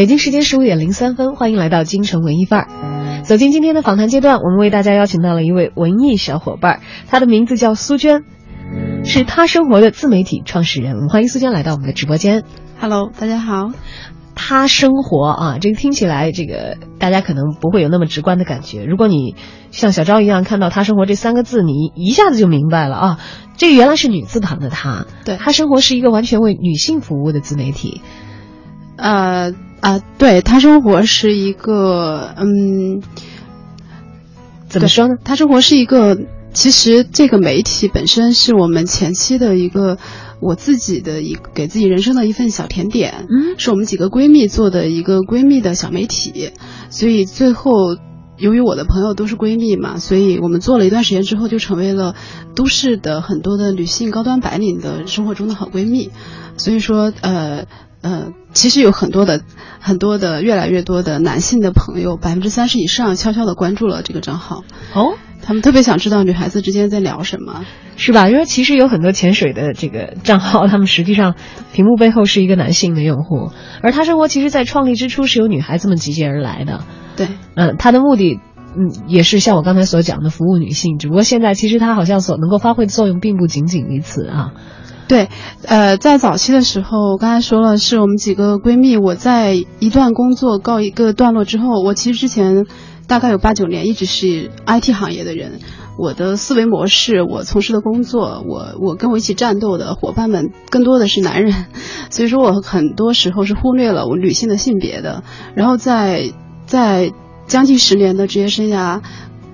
北京时间十五点零三分，欢迎来到京城文艺范儿。走进今天的访谈阶段，我们为大家邀请到了一位文艺小伙伴，他的名字叫苏娟，是他生活的自媒体创始人。我们欢迎苏娟来到我们的直播间。Hello，大家好。他生活啊，这个听起来，这个大家可能不会有那么直观的感觉。如果你像小昭一样看到“他生活”这三个字，你一下子就明白了啊，这个原来是女字旁的她。对，她生活是一个完全为女性服务的自媒体。呃啊，对他生活是一个，嗯，怎么说呢？他生活是一个，其实这个媒体本身是我们前期的一个。我自己的一给自己人生的一份小甜点，嗯，是我们几个闺蜜做的一个闺蜜的小媒体，所以最后由于我的朋友都是闺蜜嘛，所以我们做了一段时间之后，就成为了都市的很多的女性高端白领的生活中的好闺蜜，所以说呃呃，其实有很多的很多的越来越多的男性的朋友，百分之三十以上悄悄的关注了这个账号，哦。他们特别想知道女孩子之间在聊什么，是吧？因为其实有很多潜水的这个账号，他们实际上屏幕背后是一个男性的用户，而他生活其实在创立之初是由女孩子们集结而来的。对，嗯，他的目的，嗯，也是像我刚才所讲的服务女性，只不过现在其实他好像所能够发挥的作用并不仅仅于此啊。对，呃，在早期的时候，我刚才说了，是我们几个闺蜜，我在一段工作告一个段落之后，我其实之前。大概有八九年一直是 IT 行业的人，我的思维模式，我从事的工作，我我跟我一起战斗的伙伴们更多的是男人，所以说我很多时候是忽略了我女性的性别的。然后在在将近十年的职业生涯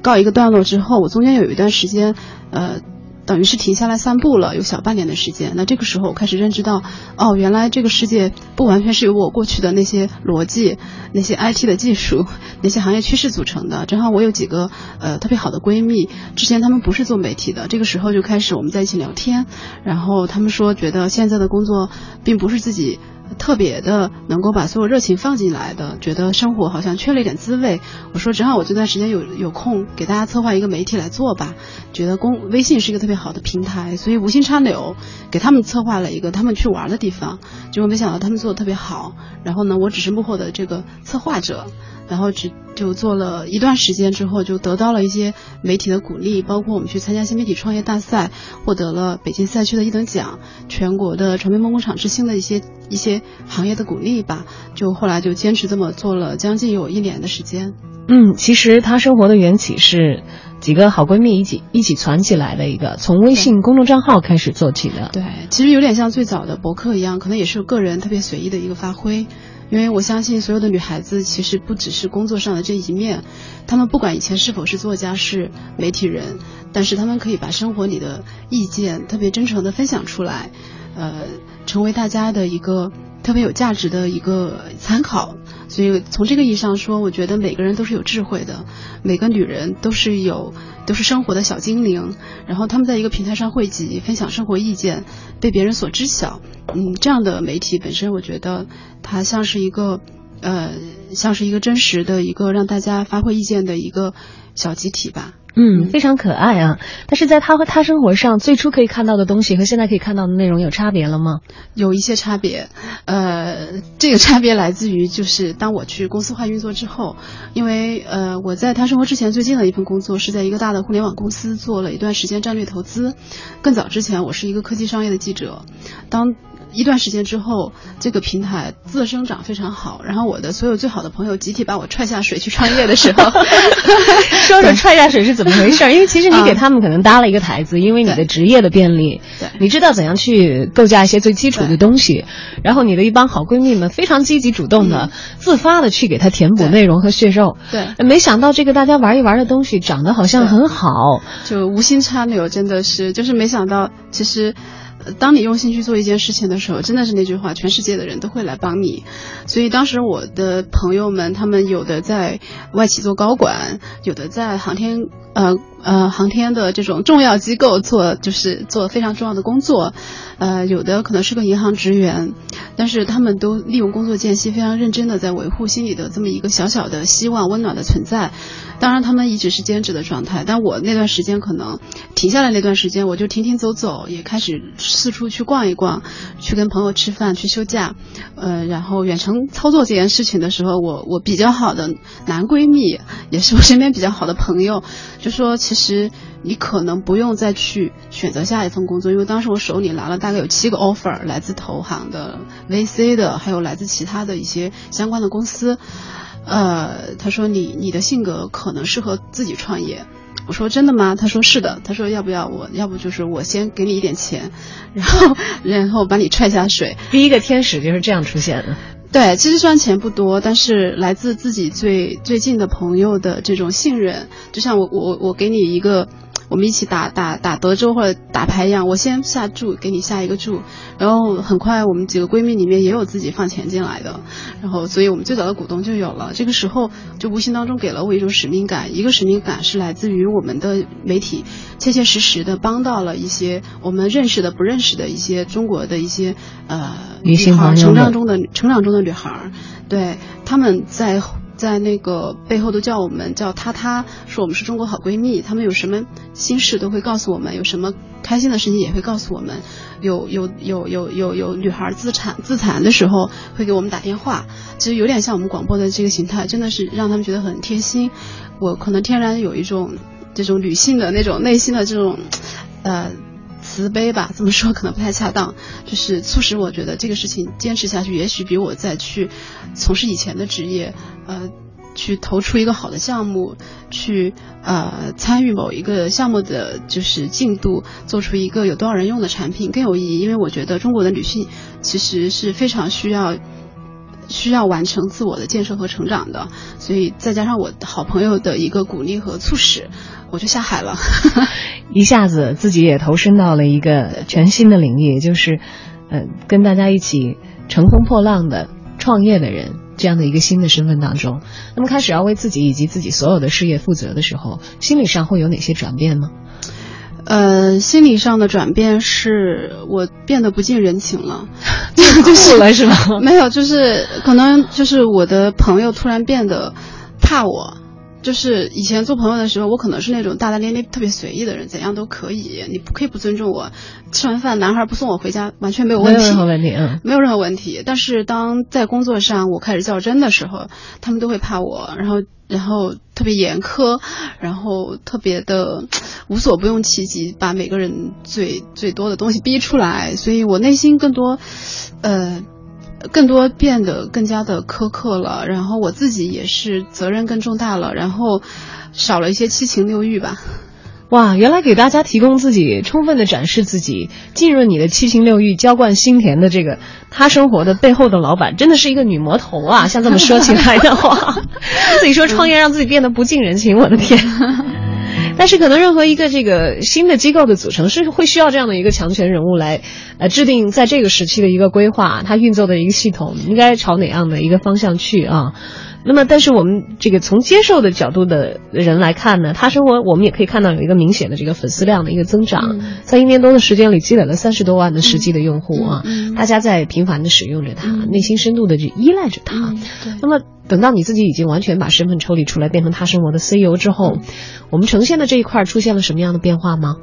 告一个段落之后，我中间有一段时间，呃。等于是停下来散步了，有小半年的时间。那这个时候，我开始认知到，哦，原来这个世界不完全是由我过去的那些逻辑、那些 IT 的技术、那些行业趋势组成的。正好我有几个呃特别好的闺蜜，之前她们不是做媒体的，这个时候就开始我们在一起聊天，然后她们说觉得现在的工作并不是自己。特别的能够把所有热情放进来的，觉得生活好像缺了一点滋味。我说正好我这段时间有有空，给大家策划一个媒体来做吧。觉得公微信是一个特别好的平台，所以无心插柳给他们策划了一个他们去玩的地方。结果没想到他们做的特别好，然后呢，我只是幕后的这个策划者。然后只就做了一段时间之后，就得到了一些媒体的鼓励，包括我们去参加新媒体创业大赛，获得了北京赛区的一等奖，全国的传媒梦工厂之星的一些一些行业的鼓励吧。就后来就坚持这么做了将近有一年的时间。嗯，其实她生活的缘起是几个好闺蜜一起一起攒起来的一个，从微信公众账号开始做起的。对，其实有点像最早的博客一样，可能也是个人特别随意的一个发挥。因为我相信所有的女孩子其实不只是工作上的这一面，她们不管以前是否是作家、是媒体人，但是她们可以把生活里的意见特别真诚的分享出来，呃，成为大家的一个特别有价值的一个参考。所以从这个意义上说，我觉得每个人都是有智慧的，每个女人都是有都是生活的小精灵，然后她们在一个平台上汇集，分享生活意见，被别人所知晓。嗯，这样的媒体本身，我觉得它像是一个，呃，像是一个真实的一个让大家发挥意见的一个小集体吧。嗯，非常可爱啊！但是在他和他生活上，最初可以看到的东西和现在可以看到的内容有差别了吗？有一些差别，呃，这个差别来自于就是当我去公司化运作之后，因为呃我在他生活之前最近的一份工作是在一个大的互联网公司做了一段时间战略投资，更早之前我是一个科技商业的记者，当。一段时间之后，这个平台自生长非常好，然后我的所有最好的朋友集体把我踹下水去创业的时候，说说踹下水是怎么回事儿？因为其实你给他们可能搭了一个台子，因为你的职业的便利，对你知道怎样去构架一些最基础的东西，然后你的一帮好闺蜜们非常积极主动的、自发的去给他填补内容和血肉。对没想到这个大家玩一玩的东西长得好像很好，就无心插柳，真的是就是没想到，其实。当你用心去做一件事情的时候，真的是那句话，全世界的人都会来帮你。所以当时我的朋友们，他们有的在外企做高管，有的在航天呃呃航天的这种重要机构做，就是做非常重要的工作，呃，有的可能是个银行职员，但是他们都利用工作间隙，非常认真的在维护心里的这么一个小小的希望、温暖的存在。当然，他们一直是兼职的状态，但我那段时间可能停下来那段时间，我就停停走走，也开始四处去逛一逛，去跟朋友吃饭，去休假，呃，然后远程操作这件事情的时候，我我比较好的男闺蜜，也是我身边比较好的朋友，就说其其实你可能不用再去选择下一份工作，因为当时我手里拿了大概有七个 offer，来自投行的、VC 的，还有来自其他的一些相关的公司。呃，他说你你的性格可能适合自己创业。我说真的吗？他说是的。他说要不要我要不就是我先给你一点钱，然后然后把你踹下水。第一个天使就是这样出现的。对，其实虽然钱不多，但是来自自己最最近的朋友的这种信任，就像我我我给你一个，我们一起打打打德州或者打牌一样，我先下注给你下一个注，然后很快我们几个闺蜜里面也有自己放钱进来的，然后所以我们最早的股东就有了。这个时候就无形当中给了我一种使命感，一个使命感是来自于我们的媒体切切实实的帮到了一些我们认识的不认识的一些中国的一些呃女性孩朋友成长中的成长中的女孩儿，对他们在在那个背后都叫我们叫她她，说我们是中国好闺蜜，她们有什么心事都会告诉我们，有什么开心的事情也会告诉我们，有有有有有有女孩自产自残的时候会给我们打电话，其实有点像我们广播的这个形态，真的是让他们觉得很贴心。我可能天然有一种这种女性的那种内心的这种呃。慈悲吧，这么说可能不太恰当，就是促使我觉得这个事情坚持下去，也许比我再去从事以前的职业，呃，去投出一个好的项目，去呃参与某一个项目的就是进度，做出一个有多少人用的产品更有意义。因为我觉得中国的女性其实是非常需要。需要完成自我的建设和成长的，所以再加上我好朋友的一个鼓励和促使，我就下海了。一下子自己也投身到了一个全新的领域，也就是，呃，跟大家一起乘风破浪的创业的人这样的一个新的身份当中。那么开始要为自己以及自己所有的事业负责的时候，心理上会有哪些转变吗？呃，心理上的转变是我变得不近人情了，就是 了是吧？没有，就是可能就是我的朋友突然变得怕我。就是以前做朋友的时候，我可能是那种大大咧咧、特别随意的人，怎样都可以，你不可以不尊重我。吃完饭，男孩不送我回家，完全没有问题，没有任何问题，嗯，没有任何问题。但是当在工作上我开始较真的时候，他们都会怕我，然后然后特别严苛，然后特别的无所不用其极，把每个人最最多的东西逼出来。所以我内心更多，呃。更多变得更加的苛刻了，然后我自己也是责任更重大了，然后少了一些七情六欲吧。哇，原来给大家提供自己，充分的展示自己，浸润你的七情六欲，浇灌心田的这个他生活的背后的老板，真的是一个女魔头啊！像这么说起来的话，自己说创业让自己变得不近人情，我的天！但是可能任何一个这个新的机构的组成是会需要这样的一个强权人物来，呃，制定在这个时期的一个规划，它运作的一个系统应该朝哪样的一个方向去啊？那么，但是我们这个从接受的角度的人来看呢，他生活我们也可以看到有一个明显的这个粉丝量的一个增长，在一年多的时间里积累了三十多万的实际的用户啊，大家在频繁的使用着它，内心深度的去依赖着它。那么，等到你自己已经完全把身份抽离出来，变成他生活的 CEO 之后，我们呈现的这一块出现了什么样的变化吗？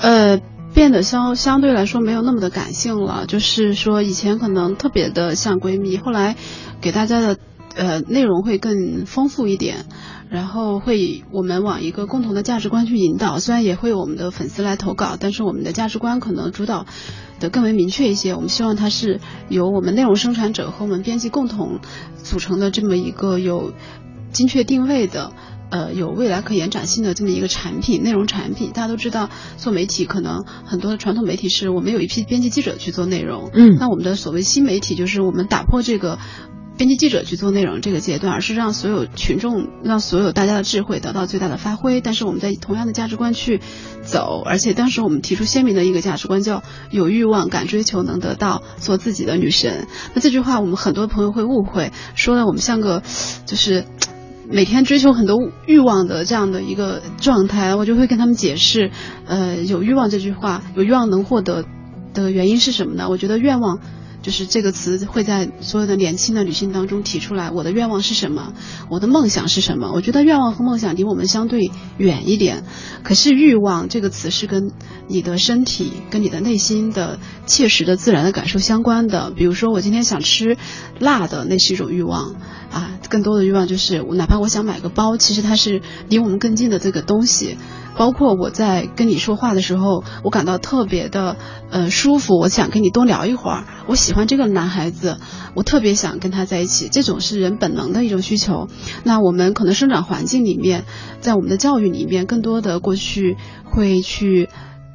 呃。变得相相对来说没有那么的感性了，就是说以前可能特别的像闺蜜，后来给大家的呃内容会更丰富一点。然后会我们往一个共同的价值观去引导，虽然也会有我们的粉丝来投稿，但是我们的价值观可能主导的更为明确一些。我们希望它是由我们内容生产者和我们编辑共同组成的这么一个有精确定位的。呃，有未来可延展性的这么一个产品，内容产品，大家都知道，做媒体可能很多的传统媒体是我们有一批编辑记者去做内容，嗯，那我们的所谓新媒体就是我们打破这个。编辑记者去做内容这个阶段，而是让所有群众、让所有大家的智慧得到最大的发挥。但是我们在同样的价值观去走，而且当时我们提出鲜明的一个价值观，叫有欲望、敢追求、能得到，做自己的女神。那这句话我们很多朋友会误会，说的我们像个就是每天追求很多欲望的这样的一个状态。我就会跟他们解释，呃，有欲望这句话，有欲望能获得的原因是什么呢？我觉得愿望。就是这个词会在所有的年轻的女性当中提出来。我的愿望是什么？我的梦想是什么？我觉得愿望和梦想离我们相对远一点。可是欲望这个词是跟你的身体、跟你的内心的切实的自然的感受相关的。比如说，我今天想吃辣的，那是一种欲望啊。更多的欲望就是，哪怕我想买个包，其实它是离我们更近的这个东西。包括我在跟你说话的时候，我感到特别的呃舒服，我想跟你多聊一会儿。我喜欢这个男孩子，我特别想跟他在一起。这种是人本能的一种需求。那我们可能生长环境里面，在我们的教育里面，更多的过去会去。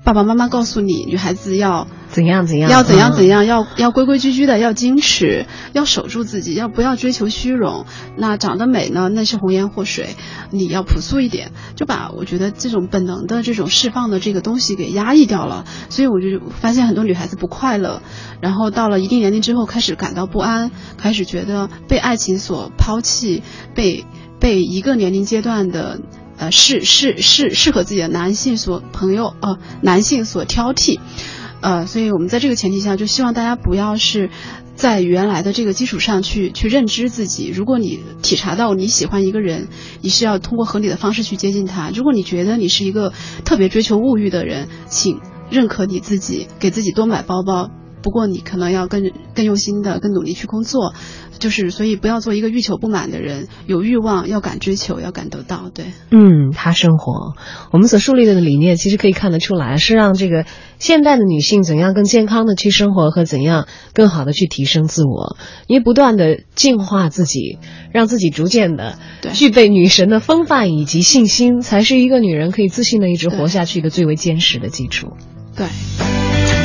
爸爸妈妈告诉你，女孩子要怎样怎样，要怎样怎样，要要规规矩矩的，要矜持，要守住自己，要不要追求虚荣？那长得美呢？那是红颜祸水。你要朴素一点，就把我觉得这种本能的这种释放的这个东西给压抑掉了。所以我就发现很多女孩子不快乐，然后到了一定年龄之后，开始感到不安，开始觉得被爱情所抛弃，被被一个年龄阶段的。呃，适适适适合自己的男性所朋友呃，男性所挑剔，呃，所以我们在这个前提下，就希望大家不要是在原来的这个基础上去去认知自己。如果你体察到你喜欢一个人，你是要通过合理的方式去接近他。如果你觉得你是一个特别追求物欲的人，请认可你自己，给自己多买包包。不过你可能要更更用心的、更努力去工作。就是所以不要做一个欲求不满的人，有欲望要敢追求，要敢得到。对，嗯，他生活，我们所树立的理念其实可以看得出来，是让这个现代的女性怎样更健康的去生活和怎样更好的去提升自我，因为不断的净化自己，让自己逐渐的具备女神的风范以及信心，才是一个女人可以自信的一直活下去的最为坚实的基础。对。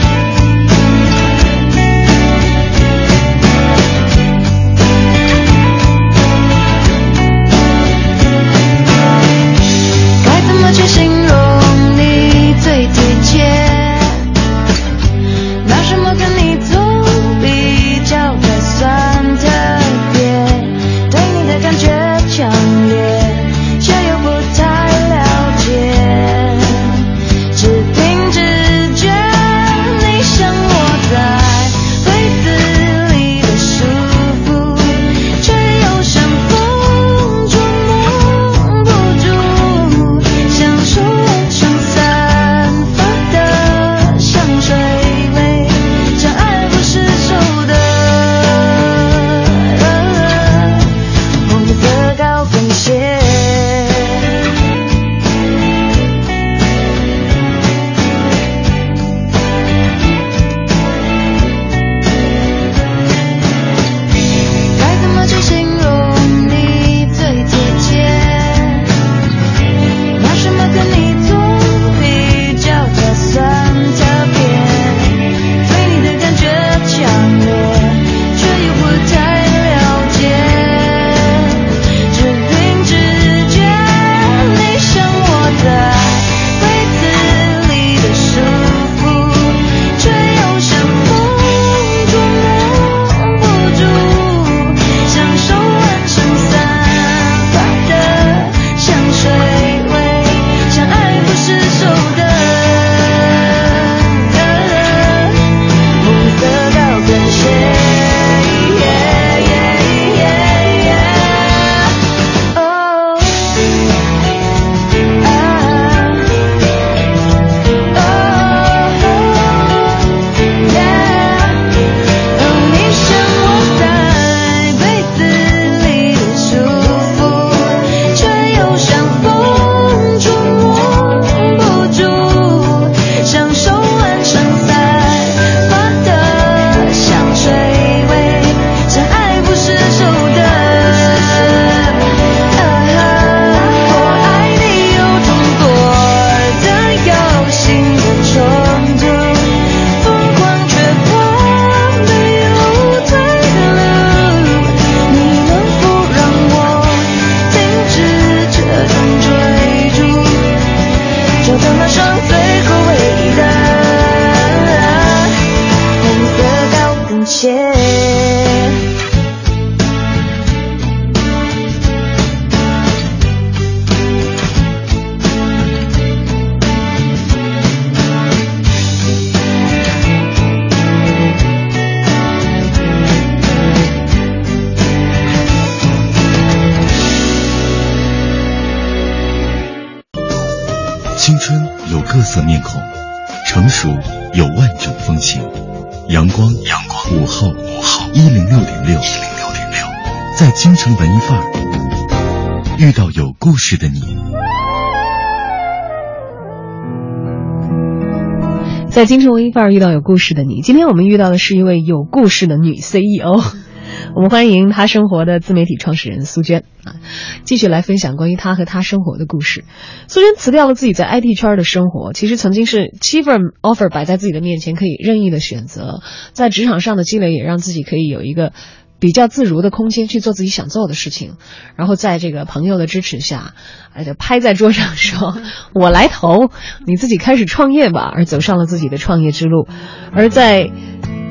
在京城文艺范儿遇到有故事的你，今天我们遇到的是一位有故事的女 CEO，我们欢迎她生活的自媒体创始人苏娟啊，继续来分享关于她和她生活的故事。苏娟辞掉了自己在 IT 圈的生活，其实曾经是七份 offer 摆在自己的面前，可以任意的选择，在职场上的积累也让自己可以有一个。比较自如的空间去做自己想做的事情，然后在这个朋友的支持下，哎，就拍在桌上说：“我来投，你自己开始创业吧。”而走上了自己的创业之路。而在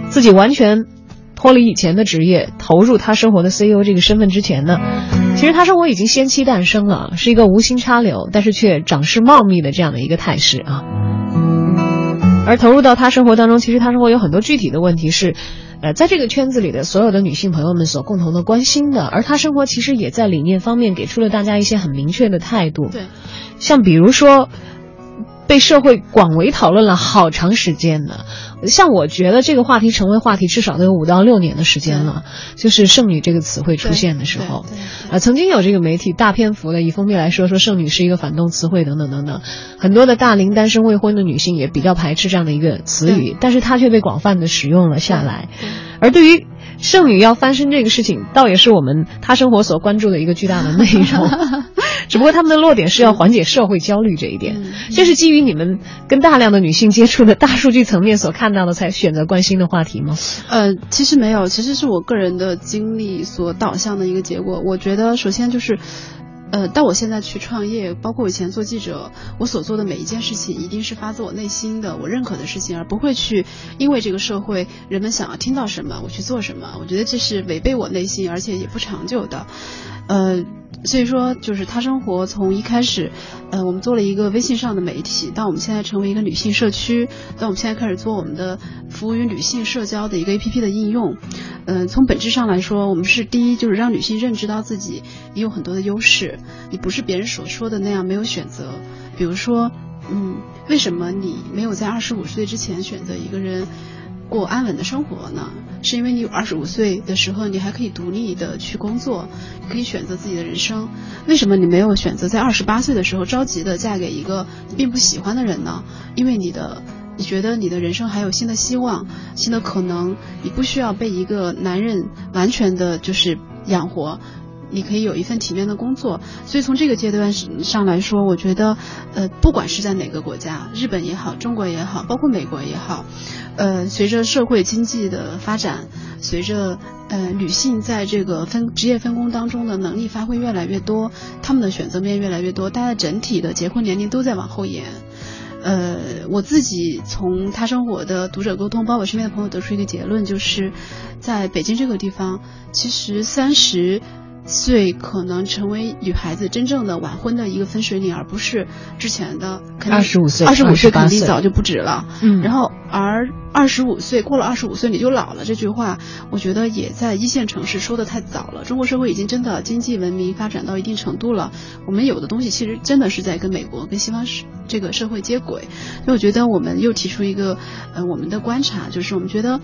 自己完全脱离以前的职业，投入他生活的 CEO 这个身份之前呢，其实他生活已经先期诞生了，是一个无心插柳，但是却长势茂密的这样的一个态势啊。而投入到他生活当中，其实他生活有很多具体的问题是。呃，在这个圈子里的所有的女性朋友们所共同的关心的，而她生活其实也在理念方面给出了大家一些很明确的态度。对，像比如说。被社会广为讨论了好长时间呢，像我觉得这个话题成为话题至少都有五到六年的时间了。就是“剩女”这个词汇出现的时候，呃，曾经有这个媒体大篇幅的以封面来说说“剩女”是一个反动词汇等等等等，很多的大龄单身未婚的女性也比较排斥这样的一个词语，但是它却被广泛的使用了下来。而对于剩女要翻身这个事情，倒也是我们他生活所关注的一个巨大的内容。只不过他们的落点是要缓解社会焦虑这一点，这是基于你们跟大量的女性接触的大数据层面所看到的才选择关心的话题吗？呃，其实没有，其实是我个人的经历所导向的一个结果。我觉得首先就是。呃，到我现在去创业，包括我以前做记者，我所做的每一件事情，一定是发自我内心的，我认可的事情，而不会去因为这个社会人们想要听到什么，我去做什么。我觉得这是违背我内心，而且也不长久的。呃，所以说，就是他生活从一开始，呃，我们做了一个微信上的媒体，到我们现在成为一个女性社区，到我们现在开始做我们的服务于女性社交的一个 APP 的应用。嗯，从本质上来说，我们是第一，就是让女性认知到自己也有很多的优势，你不是别人所说的那样没有选择。比如说，嗯，为什么你没有在二十五岁之前选择一个人过安稳的生活呢？是因为你二十五岁的时候，你还可以独立的去工作，可以选择自己的人生。为什么你没有选择在二十八岁的时候着急的嫁给一个并不喜欢的人呢？因为你的。你觉得你的人生还有新的希望、新的可能，你不需要被一个男人完全的就是养活，你可以有一份体面的工作。所以从这个阶段上来说，我觉得，呃，不管是在哪个国家，日本也好，中国也好，包括美国也好，呃，随着社会经济的发展，随着呃女性在这个分职业分工当中的能力发挥越来越多，她们的选择面越来越多，大家整体的结婚年龄都在往后延。呃，我自己从他生活的读者沟通，包括身边的朋友得出一个结论，就是在北京这个地方，其实三十。岁可能成为女孩子真正的晚婚的一个分水岭，而不是之前的二十五岁。二十五岁肯定早就不止了。嗯，然后而二十五岁过了二十五岁你就老了这句话，我觉得也在一线城市说的太早了。中国社会已经真的经济文明发展到一定程度了，我们有的东西其实真的是在跟美国跟西方这个社会接轨。所以我觉得我们又提出一个呃我们的观察，就是我们觉得。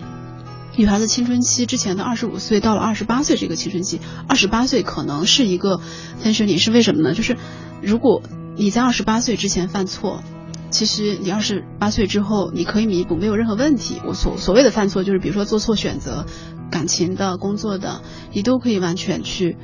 女孩子青春期之前的二十五岁到了二十八岁这个青春期，二十八岁可能是一个分水岭，是为什么呢？就是如果你在二十八岁之前犯错，其实你二十八岁之后你可以弥补，没有任何问题。我所所谓的犯错，就是比如说做错选择，感情的、工作的，你都可以完全去。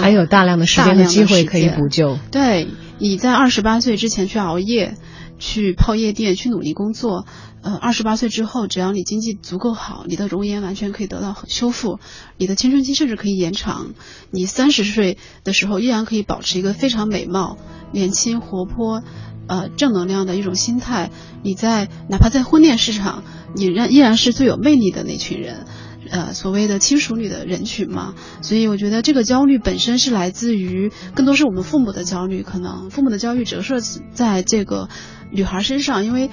还有大量的时间的机会可以补救。对，你在二十八岁之前去熬夜。去泡夜店，去努力工作。呃，二十八岁之后，只要你经济足够好，你的容颜完全可以得到修复，你的青春期甚至可以延长。你三十岁的时候，依然可以保持一个非常美貌、年轻、活泼、呃正能量的一种心态。你在哪怕在婚恋市场，你仍依然是最有魅力的那群人。呃，所谓的亲属女的人群嘛，所以我觉得这个焦虑本身是来自于，更多是我们父母的焦虑，可能父母的焦虑折射在这个女孩身上，因为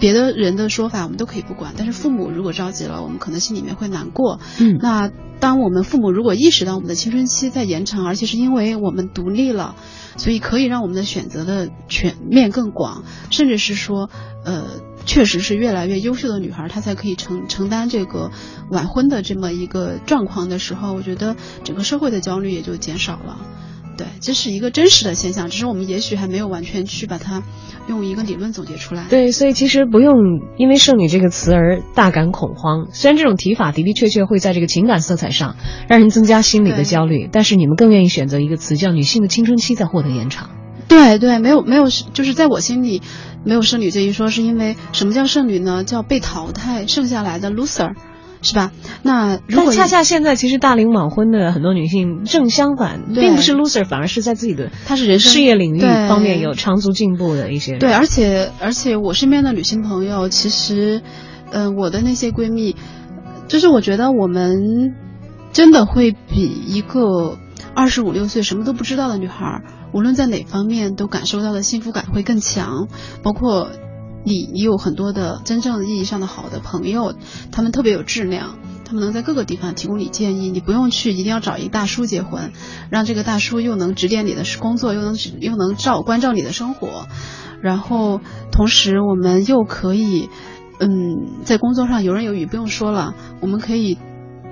别的人的说法我们都可以不管，但是父母如果着急了，我们可能心里面会难过。嗯。那当我们父母如果意识到我们的青春期在延长，而且是因为我们独立了，所以可以让我们的选择的全面更广，甚至是说，呃，确实是越来越优秀的女孩，她才可以承承担这个晚婚的这么一个状况的时候，我觉得整个社会的焦虑也就减少了。对，这是一个真实的现象，只是我们也许还没有完全去把它用一个理论总结出来。对，所以其实不用因为“剩女”这个词而大感恐慌。虽然这种提法的的确确会在这个情感色彩上让人增加心理的焦虑，但是你们更愿意选择一个词叫“女性的青春期”在获得延长。对对，没有没有，就是在我心里没有剩女这一说，是因为什么叫剩女呢？叫被淘汰剩下来的 loser，是吧？那如果但恰恰现在其实大龄晚婚的很多女性正相反，对并不是 loser，反而是在自己的她是人生事业领域方面有长足进步的一些。对，而且而且我身边的女性朋友，其实，呃，我的那些闺蜜，就是我觉得我们真的会比一个二十五六岁什么都不知道的女孩儿，无论在哪方面都感受到的幸福感会更强，包括。你你有很多的真正意义上的好的朋友，他们特别有质量，他们能在各个地方提供你建议，你不用去一定要找一个大叔结婚，让这个大叔又能指点你的工作，又能又能照关照你的生活，然后同时我们又可以，嗯，在工作上游刃有余，不用说了，我们可以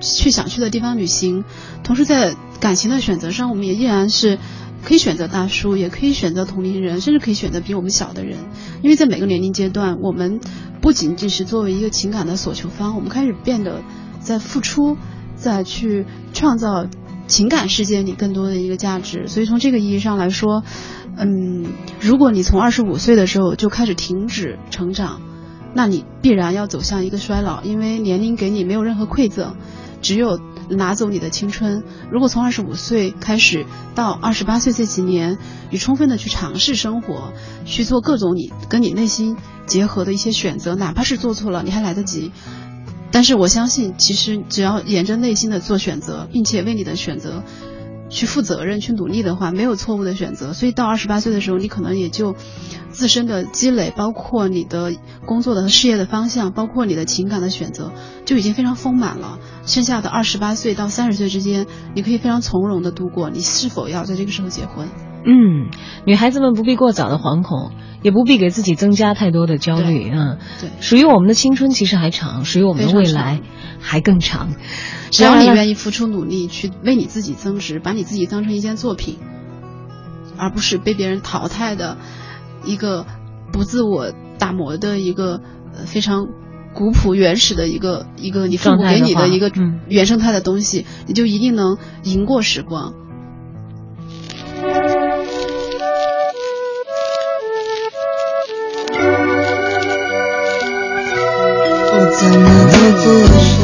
去想去的地方旅行，同时在感情的选择上，我们也依然是。可以选择大叔，也可以选择同龄人，甚至可以选择比我们小的人，因为在每个年龄阶段，我们不仅仅是作为一个情感的索求方，我们开始变得在付出，在去创造情感世界里更多的一个价值。所以从这个意义上来说，嗯，如果你从二十五岁的时候就开始停止成长，那你必然要走向一个衰老，因为年龄给你没有任何馈赠，只有。拿走你的青春。如果从二十五岁开始到二十八岁这几年，你充分的去尝试生活，去做各种你跟你内心结合的一些选择，哪怕是做错了，你还来得及。但是我相信，其实只要沿着内心的做选择，并且为你的选择去负责任、去努力的话，没有错误的选择。所以到二十八岁的时候，你可能也就自身的积累，包括你的工作的和事业的方向，包括你的情感的选择，就已经非常丰满了。剩下的二十八岁到三十岁之间，你可以非常从容的度过。你是否要在这个时候结婚？嗯，女孩子们不必过早的惶恐，也不必给自己增加太多的焦虑。嗯，对，属于我们的青春其实还长，属于我们的未来还更长。只要你愿意付出努力，去为你自己增值，把你自己当成一件作品，而不是被别人淘汰的一个不自我打磨的一个呃非常。古朴原始的一个一个你父母给你的一个原生态的东西，你就一定能赢过时光。怎么都不说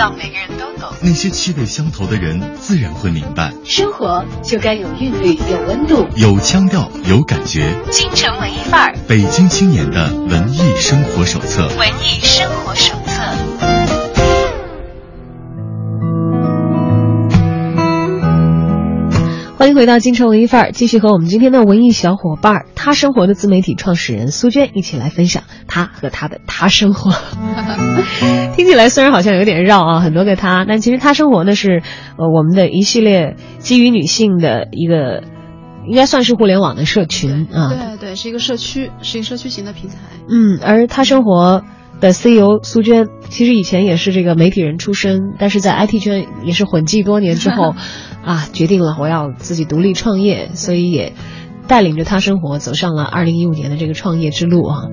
真的不需要每个人都懂。那些气味相投的人自然会明白，生活就该有韵律、有温度。有腔调，有感觉。京城文艺范儿，北京青年的文艺生活手册。文艺生活欢迎回到京城文艺范儿，继续和我们今天的文艺小伙伴儿，他生活的自媒体创始人苏娟一起来分享他和他的他生活。听起来虽然好像有点绕啊，很多个他，但其实他生活呢是呃我们的一系列基于女性的一个，应该算是互联网的社群啊。对对，是一个社区，是一个社区型的平台。嗯，而他生活的 CEO 苏娟，其实以前也是这个媒体人出身，但是在 IT 圈也是混迹多年之后，啊，决定了我要自己独立创业，所以也带领着他生活走上了二零一五年的这个创业之路啊。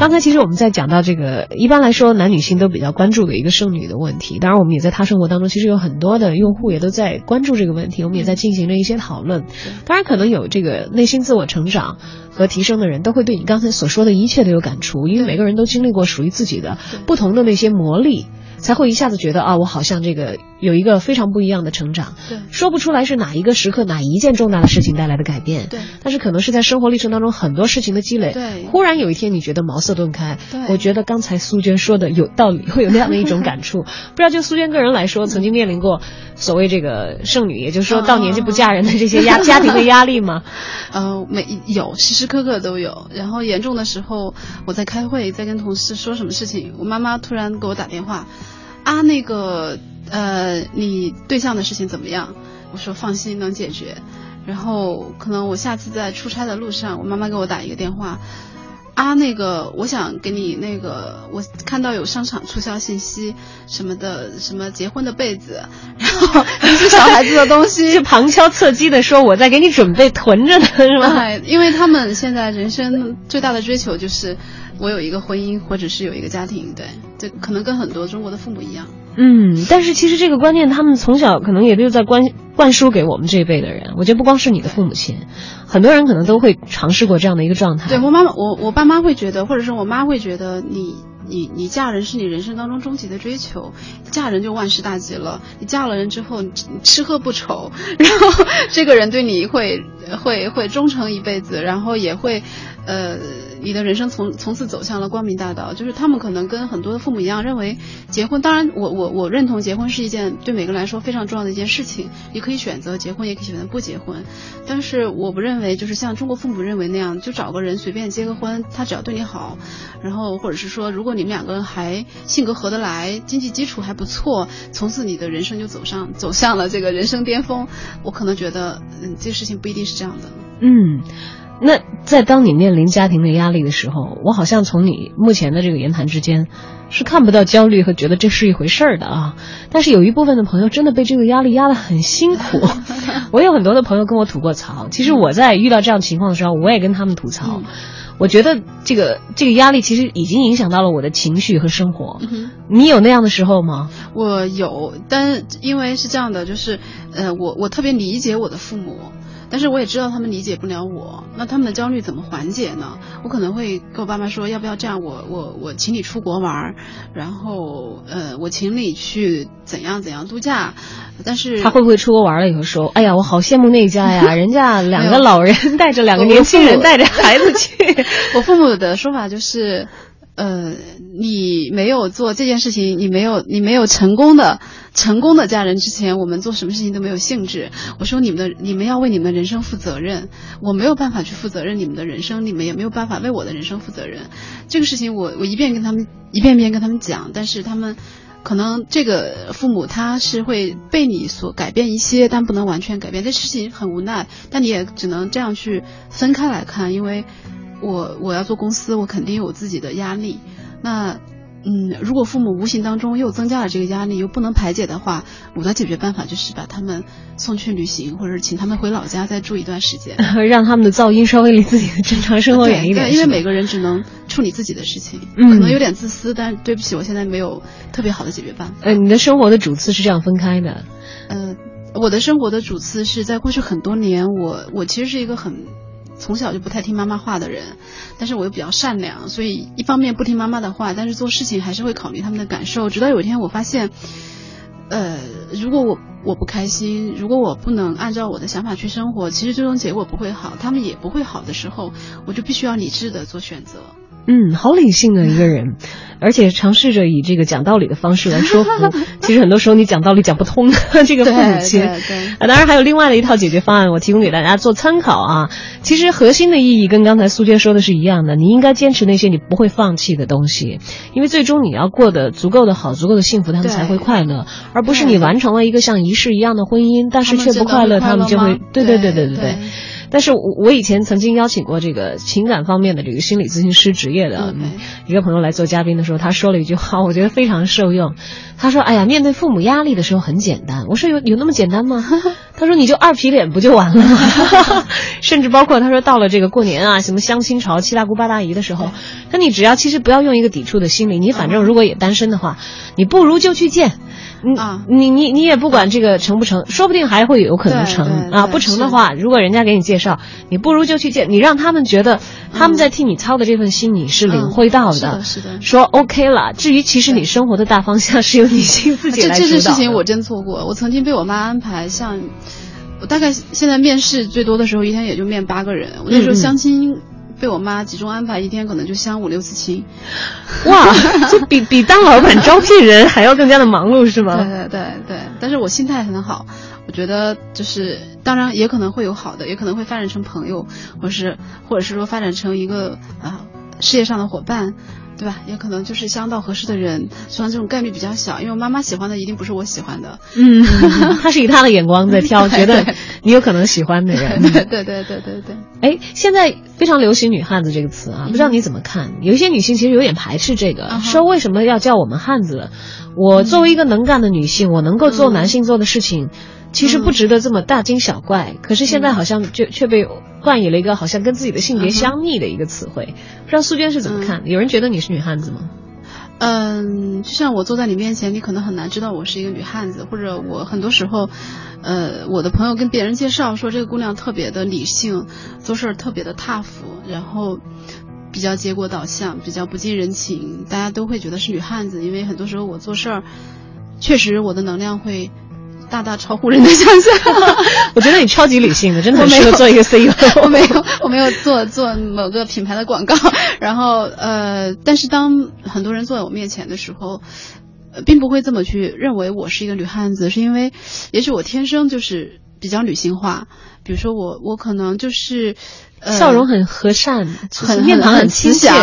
刚才其实我们在讲到这个，一般来说男女性都比较关注的一个剩女的问题，当然我们也在他生活当中，其实有很多的用户也都在关注这个问题，我们也在进行着一些讨论。当然，可能有这个内心自我成长和提升的人，都会对你刚才所说的一切都有感触，因为每个人都经历过属于自己的不同的那些磨砺。才会一下子觉得啊，我好像这个有一个非常不一样的成长。对，说不出来是哪一个时刻、哪一件重大的事情带来的改变。对，但是可能是在生活历程当中很多事情的积累。对，忽然有一天你觉得茅塞顿开。对，我觉得刚才苏娟说的有道理，会有那样的一种感触。不知道就苏娟个人来说，曾经面临过所谓这个剩女，也就是说到年纪不嫁人的这些压家庭的压力吗？呃，没有时时刻刻都有。然后严重的时候，我在开会，在跟同事说什么事情，我妈妈突然给我打电话。啊，那个，呃，你对象的事情怎么样？我说放心，能解决。然后可能我下次在出差的路上，我妈妈给我打一个电话，啊，那个，我想给你那个，我看到有商场促销信息什么的，什么结婚的被子，然后一些小孩子的东西，就旁敲侧击的说我在给你准备囤着呢，是吗？对，因为他们现在人生最大的追求就是。我有一个婚姻，或者是有一个家庭，对，这可能跟很多中国的父母一样。嗯，但是其实这个观念，他们从小可能也就在灌灌输给我们这一辈的人。我觉得不光是你的父母亲，很多人可能都会尝试过这样的一个状态。对我妈妈，我我爸妈会觉得，或者是我妈会觉得，你你你嫁人是你人生当中终极的追求，嫁人就万事大吉了。你嫁了人之后，你吃喝不愁，然后这个人对你会会会忠诚一辈子，然后也会。呃，你的人生从从此走向了光明大道。就是他们可能跟很多的父母一样，认为结婚，当然我我我认同结婚是一件对每个人来说非常重要的一件事情。你可以选择结婚，也可以选择不结婚。但是我不认为就是像中国父母认为那样，就找个人随便结个婚，他只要对你好，然后或者是说，如果你们两个人还性格合得来，经济基础还不错，从此你的人生就走上走向了这个人生巅峰。我可能觉得，嗯，这事情不一定是这样的。嗯。那在当你面临家庭的压力的时候，我好像从你目前的这个言谈之间，是看不到焦虑和觉得这是一回事儿的啊。但是有一部分的朋友真的被这个压力压得很辛苦。我有很多的朋友跟我吐过槽，其实我在遇到这样情况的时候，我也跟他们吐槽。我觉得这个这个压力其实已经影响到了我的情绪和生活。你有那样的时候吗？我有，但因为是这样的，就是呃，我我特别理解我的父母。但是我也知道他们理解不了我，那他们的焦虑怎么缓解呢？我可能会跟我爸妈说，要不要这样？我我我请你出国玩，然后呃，我请你去怎样怎样度假。但是他会不会出国玩了以后说，哎呀，我好羡慕那家呀，人家两个老人带着两个年轻人带着孩子去。我父母的说法就是。呃，你没有做这件事情，你没有你没有成功的成功的嫁人之前，我们做什么事情都没有兴致。我说你们的你们要为你们的人生负责任，我没有办法去负责任你们的人生，你们也没有办法为我的人生负责任。这个事情我我一遍跟他们一遍遍跟他们讲，但是他们可能这个父母他是会被你所改变一些，但不能完全改变。这事情很无奈，但你也只能这样去分开来看，因为。我我要做公司，我肯定有自己的压力。那，嗯，如果父母无形当中又增加了这个压力，又不能排解的话，我的解决办法就是把他们送去旅行，或者请他们回老家再住一段时间，让他们的噪音稍微离自己的正常生活远一点。因为每个人只能处理自己的事情，嗯、可能有点自私，但是对不起，我现在没有特别好的解决办法。呃，你的生活的主次是这样分开的？呃，我的生活的主次是在过去很多年，我我其实是一个很。从小就不太听妈妈话的人，但是我又比较善良，所以一方面不听妈妈的话，但是做事情还是会考虑他们的感受。直到有一天我发现，呃，如果我我不开心，如果我不能按照我的想法去生活，其实最终结果不会好，他们也不会好的时候，我就必须要理智的做选择。嗯，好理性的一个人，而且尝试着以这个讲道理的方式来说服。其实很多时候你讲道理讲不通，这个父母亲。啊，当然还有另外的一套解决方案，我提供给大家做参考啊。其实核心的意义跟刚才苏娟说的是一样的，你应该坚持那些你不会放弃的东西，因为最终你要过得足够的好，足够的幸福，他们才会快乐，而不是你完成了一个像仪式一样的婚姻，但是却不快乐，他们就会对对对对对对。但是我我以前曾经邀请过这个情感方面的这个心理咨询师职业的一个朋友来做嘉宾的时候，他说了一句话，我觉得非常受用。他说：“哎呀，面对父母压力的时候很简单。”我说：“有有那么简单吗？” 他说：“你就二皮脸不就完了吗？” 甚至包括他说到了这个过年啊，什么相亲潮、七大姑八大姨的时候，那你只要其实不要用一个抵触的心理，你反正如果也单身的话，你不如就去见。啊，你你你也不管这个成不成，说不定还会有可能成啊。不成的话，如果人家给你介绍，你不如就去见，你让他们觉得他们在替你操的这份心你是领会到的，是的，说 OK 了。至于其实你生活的大方向是由你 心自己来这这件事情我真错过，我曾经被我妈安排像，我大概现在面试最多的时候一天也就面八个人，我那时候相亲。被我妈集中安排一天，可能就相五六次亲，哇，就比比当老板招聘人还要更加的忙碌，是吗？对对对对，但是我心态很好，我觉得就是当然也可能会有好的，也可能会发展成朋友，或是或者是说发展成一个啊事业上的伙伴。对吧？也可能就是相到合适的人，虽然这种概率比较小，因为我妈妈喜欢的一定不是我喜欢的。嗯，他是以他的眼光在挑，觉得你有可能喜欢的人。对对对对对对。哎，现在非常流行“女汉子”这个词啊，不知道你怎么看？有一些女性其实有点排斥这个，说为什么要叫我们汉子？我作为一个能干的女性，我能够做男性做的事情。其实不值得这么大惊小怪，可是现在好像却却被冠以了一个好像跟自己的性别相逆的一个词汇。不知道苏娟是怎么看？有人觉得你是女汉子吗？嗯，就像我坐在你面前，你可能很难知道我是一个女汉子，或者我很多时候，呃，我的朋友跟别人介绍说这个姑娘特别的理性，做事儿特别的 tough，然后比较结果导向，比较不近人情，大家都会觉得是女汉子，因为很多时候我做事儿，确实我的能量会。大大超乎人的想象，我觉得你超级理性的，真的很适合做一个 CEO。我没有，我没有做做某个品牌的广告。然后呃，但是当很多人坐在我面前的时候，并不会这么去认为我是一个女汉子，是因为也许我天生就是比较女性化。比如说我，我可能就是笑容很和善，很面庞很慈祥，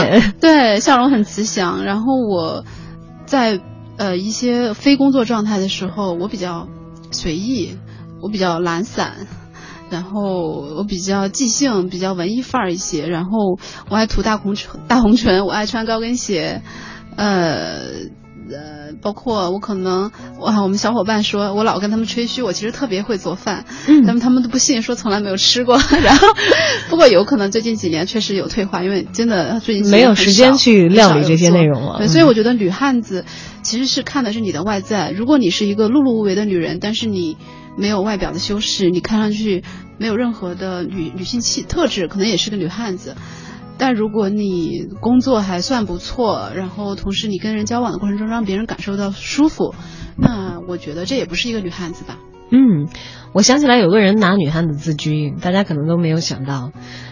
对，笑容很慈祥。然后我在呃一些非工作状态的时候，我比较。随意，我比较懒散，然后我比较即兴，比较文艺范儿一些，然后我爱涂大红唇，大红唇，我爱穿高跟鞋，呃呃，包括我可能哇，我们小伙伴说我老跟他们吹嘘，我其实特别会做饭，嗯，但他们都不信，说从来没有吃过，然后不过有可能最近几年确实有退化，因为真的最近没有时间去料理这些内容了，对，所以我觉得女汉子。其实是看的是你的外在。如果你是一个碌碌无为的女人，但是你没有外表的修饰，你看上去没有任何的女女性气特质，可能也是个女汉子。但如果你工作还算不错，然后同时你跟人交往的过程中让别人感受到舒服，那我觉得这也不是一个女汉子吧。嗯，我想起来有个人拿女汉子自居，大家可能都没有想到，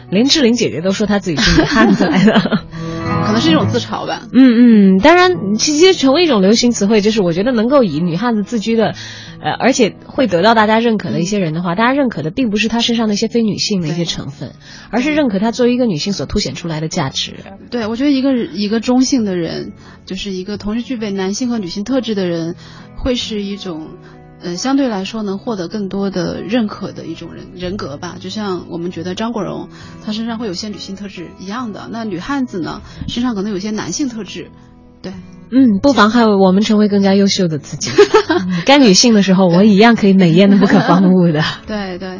林志玲姐姐都说她自己是女汉子来的，可能是一种自嘲吧。嗯嗯，当然，其实成为一种流行词汇，就是我觉得能够以女汉子自居的，呃，而且会得到大家认可的一些人的话，大家认可的并不是她身上那些非女性的一些成分，而是认可她作为一个女性所凸显出来的价值。对，我觉得一个一个中性的人，就是一个同时具备男性和女性特质的人，会是一种。嗯，相对来说能获得更多的认可的一种人人格吧，就像我们觉得张国荣他身上会有些女性特质一样的，那女汉子呢身上可能有些男性特质，对，嗯，不妨害我们成为更加优秀的自己。该女性的时候，我一样可以美艳的不可方物的。对 对。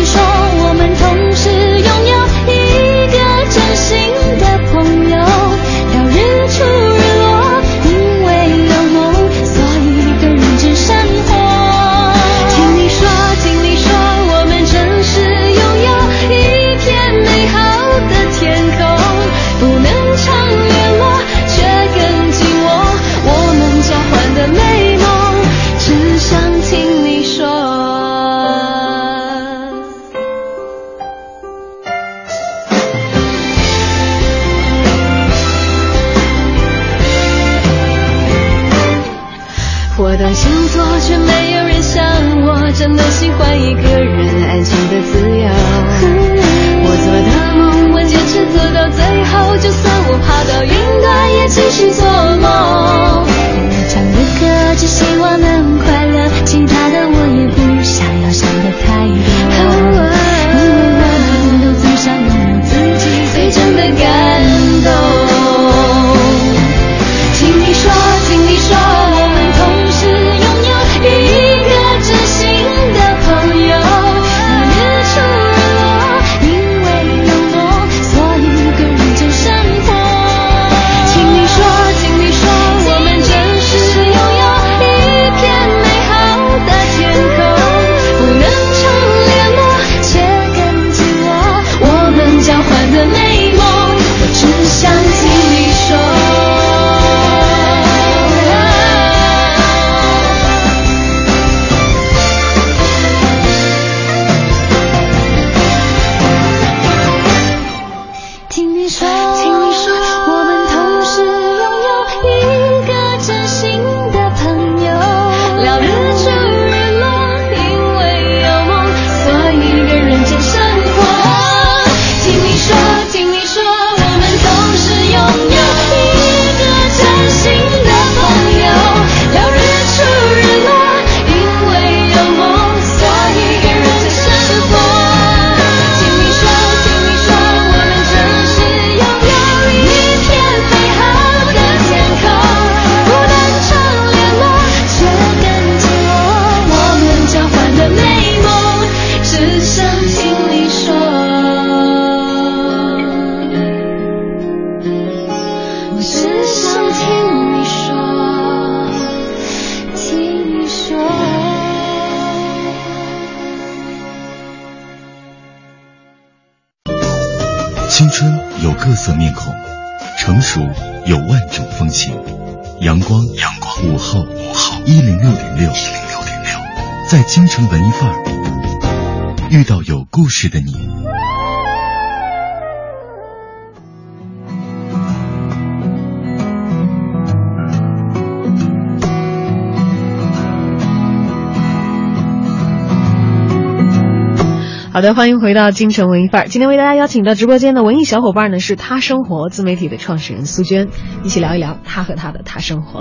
好的，欢迎回到京城文艺范儿。今天为大家邀请到直播间的文艺小伙伴呢是他生活自媒体的创始人苏娟，一起聊一聊他和他的他生活。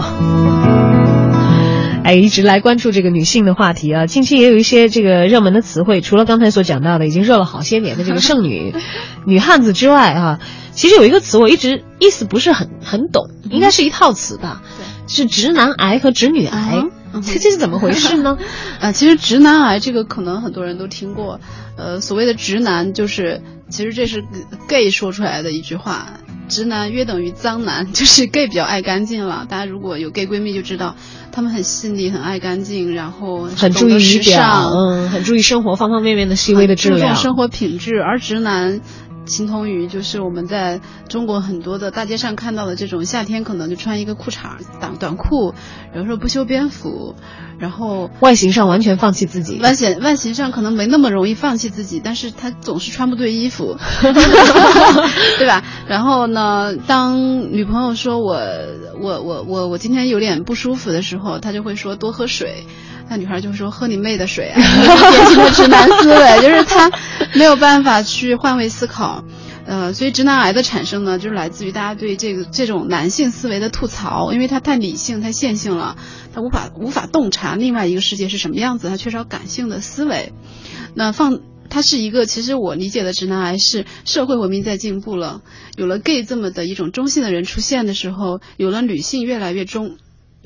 哎，一直来关注这个女性的话题啊，近期也有一些这个热门的词汇，除了刚才所讲到的已经热了好些年的这个剩女、女汉子之外啊，其实有一个词我一直意思不是很很懂，应该是一套词吧，是直男癌和直女癌，这这是怎么回事呢？啊，其实直男癌这个可能很多人都听过，呃，所谓的直男就是，其实这是 gay 说出来的一句话，直男约等于脏男，就是 gay 比较爱干净了。大家如果有 gay 闺蜜就知道，他们很细腻，很爱干净，然后很注意时表，尚，嗯，很注意生活方方面面的细微的质量注。重生活品质，而直男形同于就是我们在中国很多的大街上看到的这种夏天可能就穿一个裤衩短短裤，然后说不修边幅，然后外形上完全放弃自己，外显外形上可能没那么容易放弃自己，但是他总是穿不对衣服，对吧？然后呢，当女朋友说我我我我我今天有点不舒服的时候，他就会说多喝水。那女孩就说：“喝你妹的水啊！”典型的直男思维，就是他没有办法去换位思考。呃，所以直男癌的产生呢，就是来自于大家对这个这种男性思维的吐槽，因为他太理性、太线性了，他无法无法洞察另外一个世界是什么样子，他缺少感性的思维。那放，他是一个，其实我理解的直男癌是社会文明在进步了，有了 gay 这么的一种中性的人出现的时候，有了女性越来越中。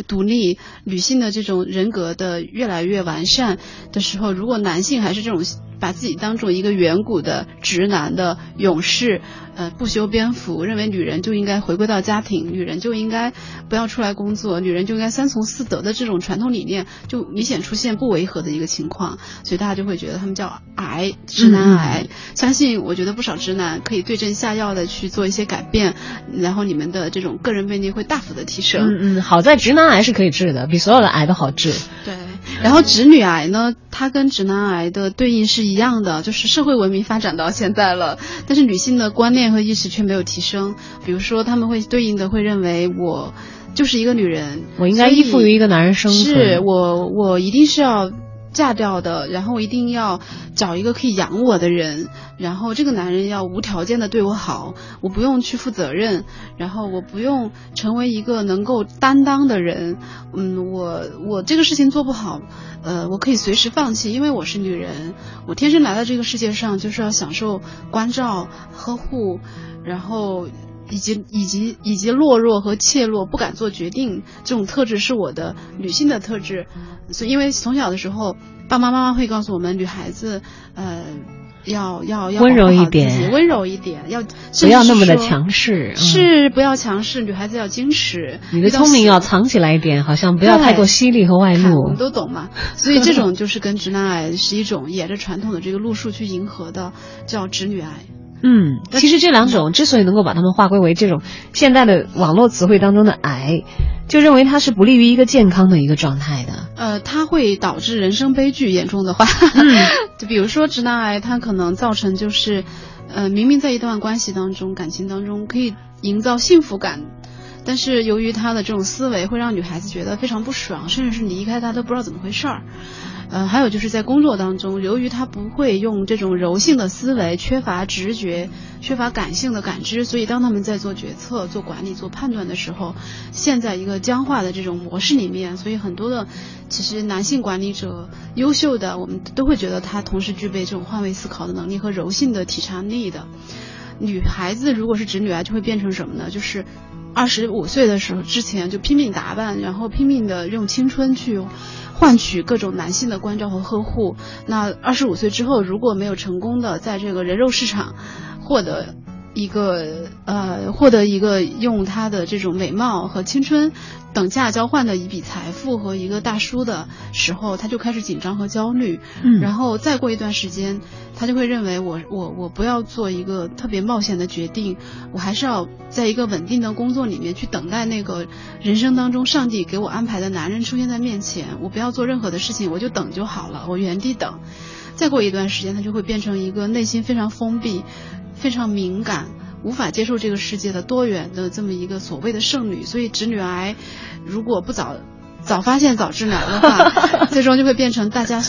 独立女性的这种人格的越来越完善的时候，如果男性还是这种把自己当做一个远古的直男的勇士。呃，不修边幅，认为女人就应该回归到家庭，女人就应该不要出来工作，女人就应该三从四德的这种传统理念，就明显出现不违和的一个情况，所以大家就会觉得他们叫癌，直男癌。相信我觉得不少直男可以对症下药的去做一些改变，然后你们的这种个人魅力会大幅的提升。嗯嗯，好在直男癌是可以治的，比所有的癌都好治。对，然后直女癌呢，它跟直男癌的对应是一样的，就是社会文明发展到现在了，但是女性的观念。和意识却没有提升，比如说他们会对应的会认为我就是一个女人，我应该依附于一个男人生存，是我我一定是要嫁掉的，然后一定要找一个可以养我的人，然后这个男人要无条件的对我好，我不用去负责任，然后我不用成为一个能够担当的人，嗯，我我这个事情做不好。呃，我可以随时放弃，因为我是女人，我天生来到这个世界上就是要享受关照、呵护，然后以及以及以及懦弱和怯弱，不敢做决定，这种特质是我的女性的特质。所以，因为从小的时候，爸爸妈妈会告诉我们，女孩子，呃。要要要温柔一点，温柔一点，要不要那么的强势，是不要强势，女孩子要矜持，你的聪明要藏起来一点，好像不要太过犀利和外露。我们都懂嘛，所以这种就是跟直男癌是一种沿着传统的这个路数去迎合的，叫直女癌。嗯，其实这两种之所以能够把它们划归为这种现在的网络词汇当中的癌，就认为它是不利于一个健康的一个状态的。呃，它会导致人生悲剧，严重的话，就比如说直男癌，它可能造成就是，呃，明明在一段关系当中、感情当中可以营造幸福感，但是由于他的这种思维，会让女孩子觉得非常不爽，甚至是离开他都不知道怎么回事儿。呃，还有就是在工作当中，由于他不会用这种柔性的思维，缺乏直觉，缺乏感性的感知，所以当他们在做决策、做管理、做判断的时候，陷在一个僵化的这种模式里面。所以很多的其实男性管理者优秀的，我们都会觉得他同时具备这种换位思考的能力和柔性的体察力的。女孩子如果是直女癌，就会变成什么呢？就是二十五岁的时候之前就拼命打扮，然后拼命的用青春去。换取各种男性的关照和呵护。那二十五岁之后，如果没有成功的在这个人肉市场获得一个呃获得一个用他的这种美貌和青春等价交换的一笔财富和一个大叔的时候，他就开始紧张和焦虑。嗯，然后再过一段时间。他就会认为我我我不要做一个特别冒险的决定，我还是要在一个稳定的工作里面去等待那个人生当中上帝给我安排的男人出现在面前。我不要做任何的事情，我就等就好了，我原地等。再过一段时间，他就会变成一个内心非常封闭、非常敏感、无法接受这个世界的多元的这么一个所谓的剩女。所以，直女癌如果不早早发现、早治疗的话，最终就会变成大家。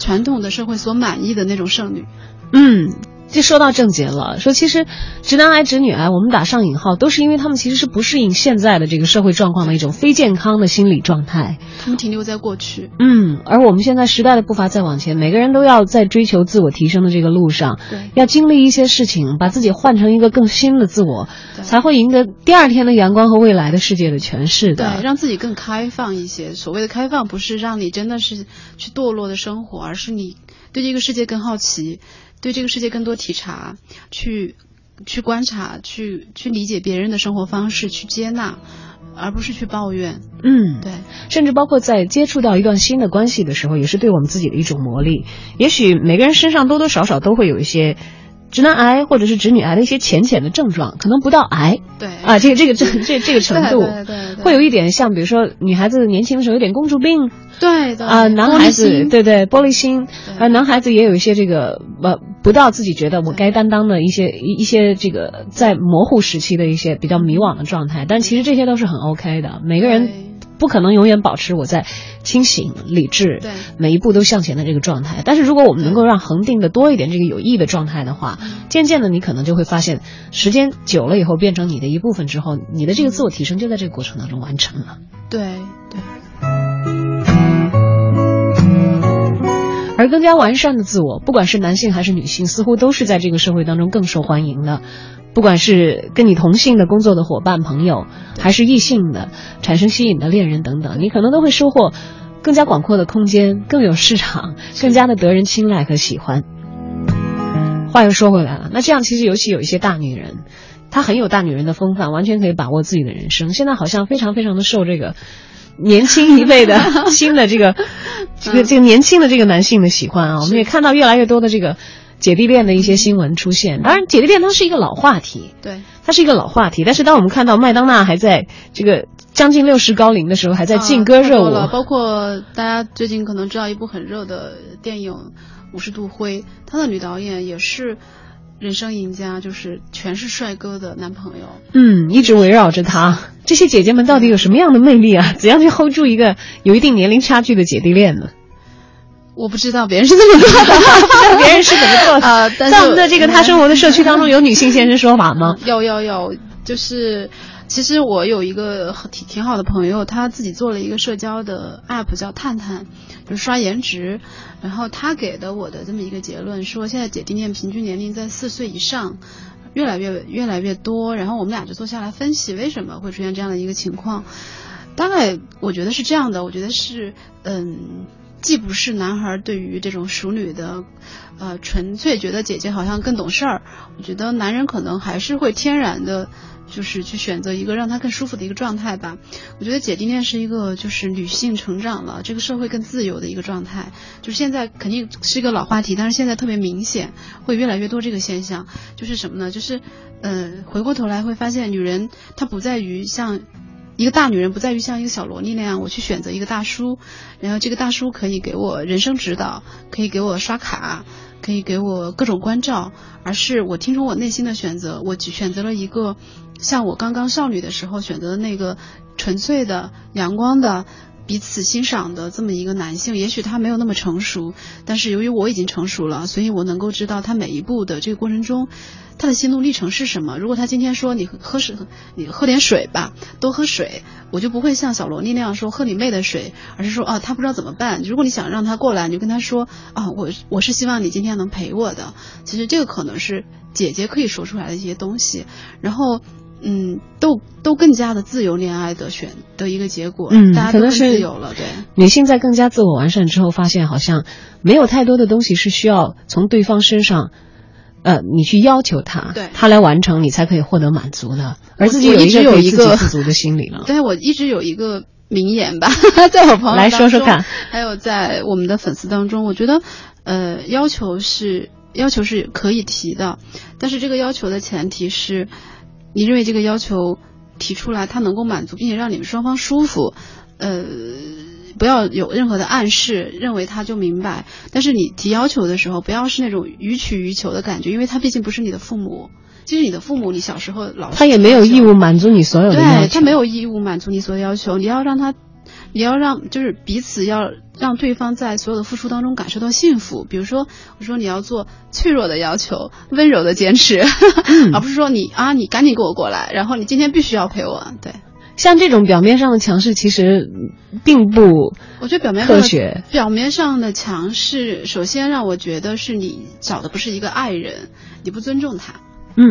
传统的社会所满意的那种剩女，嗯。就说到症结了，说其实直男癌、直女癌，我们打上引号，都是因为他们其实是不适应现在的这个社会状况的一种非健康的心理状态。他们停留在过去。嗯，而我们现在时代的步伐在往前，每个人都要在追求自我提升的这个路上，对，要经历一些事情，把自己换成一个更新的自我，才会赢得第二天的阳光和未来的世界的诠释的。对，让自己更开放一些。所谓的开放，不是让你真的是去堕落的生活，而是你对这个世界更好奇。对这个世界更多体察，去去观察，去去理解别人的生活方式，去接纳，而不是去抱怨。嗯，对。甚至包括在接触到一段新的关系的时候，也是对我们自己的一种磨砺。也许每个人身上多多少少都会有一些直男癌或者是直女癌的一些浅浅的症状，可能不到癌对啊，这个这个这这这个 程度，对对对对会有一点像，比如说女孩子年轻的时候有点公主病对的啊，男孩子对对玻璃心，而男孩子也有一些这个呃不到自己觉得我该担当的一些一一些这个在模糊时期的一些比较迷惘的状态，但其实这些都是很 OK 的，每个人不可能永远保持我在清醒理智，对。每一步都向前的这个状态。但是如果我们能够让恒定的多一点这个有益的状态的话，渐渐的你可能就会发现，时间久了以后变成你的一部分之后，你的这个自我提升就在这个过程当中完成了。对对而更加完善的自我，不管是男性还是女性，似乎都是在这个社会当中更受欢迎的。不管是跟你同性的工作的伙伴、朋友，还是异性的产生吸引的恋人等等，你可能都会收获更加广阔的空间，更有市场，更加的得人青睐和喜欢。话又说回来了，那这样其实尤其有一些大女人，她很有大女人的风范，完全可以把握自己的人生。现在好像非常非常的受这个年轻一辈的 新的这个这个这个年轻的这个男性的喜欢啊。我们也看到越来越多的这个姐弟恋的一些新闻出现。当然，姐弟恋它是一个老话题，对，它是一个老话题。但是当我们看到麦当娜还在这个将近六十高龄的时候，还在劲歌热舞，包括大家最近可能知道一部很热的电影《五十度灰》，他的女导演也是人生赢家，就是全是帅哥的男朋友。嗯，一直围绕着他。这些姐姐们到底有什么样的魅力啊？怎样去 hold 住一个有一定年龄差距的姐弟恋呢？我不知道别人是这么做的，别人是怎么做的在我们的这个他生活的社区当中，有女性现身说法吗？有有有，就是其实我有一个挺挺好的朋友，他自己做了一个社交的 app 叫探探，就是刷颜值。然后他给的我的这么一个结论说，现在姐弟恋平均年龄在四岁以上，越来越越来越多。然后我们俩就坐下来分析为什么会出现这样的一个情况。大概我觉得是这样的，我觉得是嗯。既不是男孩对于这种熟女的，呃，纯粹觉得姐姐好像更懂事儿，我觉得男人可能还是会天然的，就是去选择一个让他更舒服的一个状态吧。我觉得姐弟恋是一个就是女性成长了，这个社会更自由的一个状态。就是现在肯定是一个老话题，但是现在特别明显，会越来越多这个现象。就是什么呢？就是，呃，回过头来会发现，女人她不在于像。一个大女人不在于像一个小萝莉那样，我去选择一个大叔，然后这个大叔可以给我人生指导，可以给我刷卡，可以给我各种关照，而是我听从我内心的选择，我选择了一个像我刚刚少女的时候选择的那个纯粹的、阳光的、彼此欣赏的这么一个男性。也许他没有那么成熟，但是由于我已经成熟了，所以我能够知道他每一步的这个过程中。他的心路历程是什么？如果他今天说你喝水，你喝点水吧，多喝水，我就不会像小萝莉那样说喝你妹的水，而是说啊，他不知道怎么办。如果你想让他过来，你就跟他说啊，我我是希望你今天能陪我的。其实这个可能是姐姐可以说出来的一些东西，然后嗯，都都更加的自由恋爱的选的一个结果。嗯，大家都更可能是自由了，对。女性在更加自我完善之后，发现好像没有太多的东西是需要从对方身上。呃，你去要求他，对他来完成，你才可以获得满足的，而自己有一有一个自足的心理了。对，我一直有一个名言吧，在我朋友来说说看，还有在我们的粉丝当中，我觉得，呃，要求是要求是可以提的，但是这个要求的前提是，你认为这个要求提出来，他能够满足并且让你们双方舒服，呃。不要有任何的暗示，认为他就明白。但是你提要求的时候，不要是那种予取予求的感觉，因为他毕竟不是你的父母。其实你的父母，你小时候老他也没有义务满足你所有的要求，对他没有义务满足你所有要求，你要让他，你要让就是彼此要让对方在所有的付出当中感受到幸福。比如说，我说你要做脆弱的要求，温柔的坚持，嗯 而不是说你啊你赶紧给我过来，然后你今天必须要陪我。对，像这种表面上的强势，其实并不我觉得表面科学。表面上的强势，首先让我觉得是你找的不是一个爱人，你不尊重他。嗯，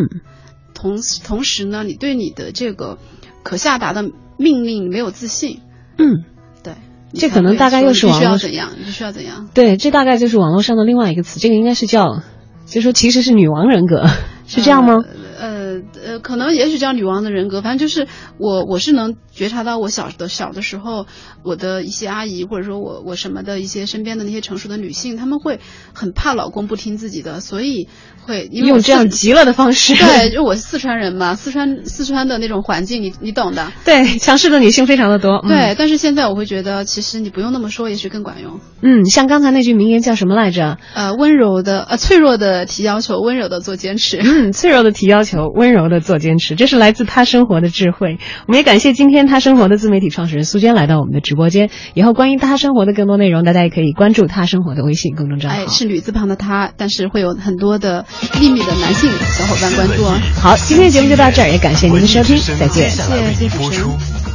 同同时呢，你对你的这个可下达的命令没有自信。嗯，对，这可能大概又是网络要怎样，你需要怎样。对，这大概就是网络上的另外一个词，这个应该是叫，就说其实是女王人格，是这样吗？呃，呃，可能也许叫女王的人格，反正就是我我是能觉察到我小的小的时候，我的一些阿姨或者说我我什么的一些身边的那些成熟的女性，她们会很怕老公不听自己的，所以会因为我用这样四急了的方式，对，就我是四川人嘛，四川四川的那种环境，你你懂的。对，强势的女性非常的多。嗯对，但是现在我会觉得，其实你不用那么说，也许更管用。嗯，像刚才那句名言叫什么来着？呃，温柔的，呃，脆弱的提要求，温柔的做坚持。嗯，脆弱的提要求，温柔的做坚持，这是来自他生活的智慧。我们也感谢今天他生活的自媒体创始人苏娟来到我们的直播间。以后关于他生活的更多内容，大家也可以关注他生活的微信公众账号。哎，是女字旁的他，但是会有很多的秘密的男性小伙伴关注哦。好，今天节目就到这儿，也感谢您的收听，再见。接下来为您播出民歌风行。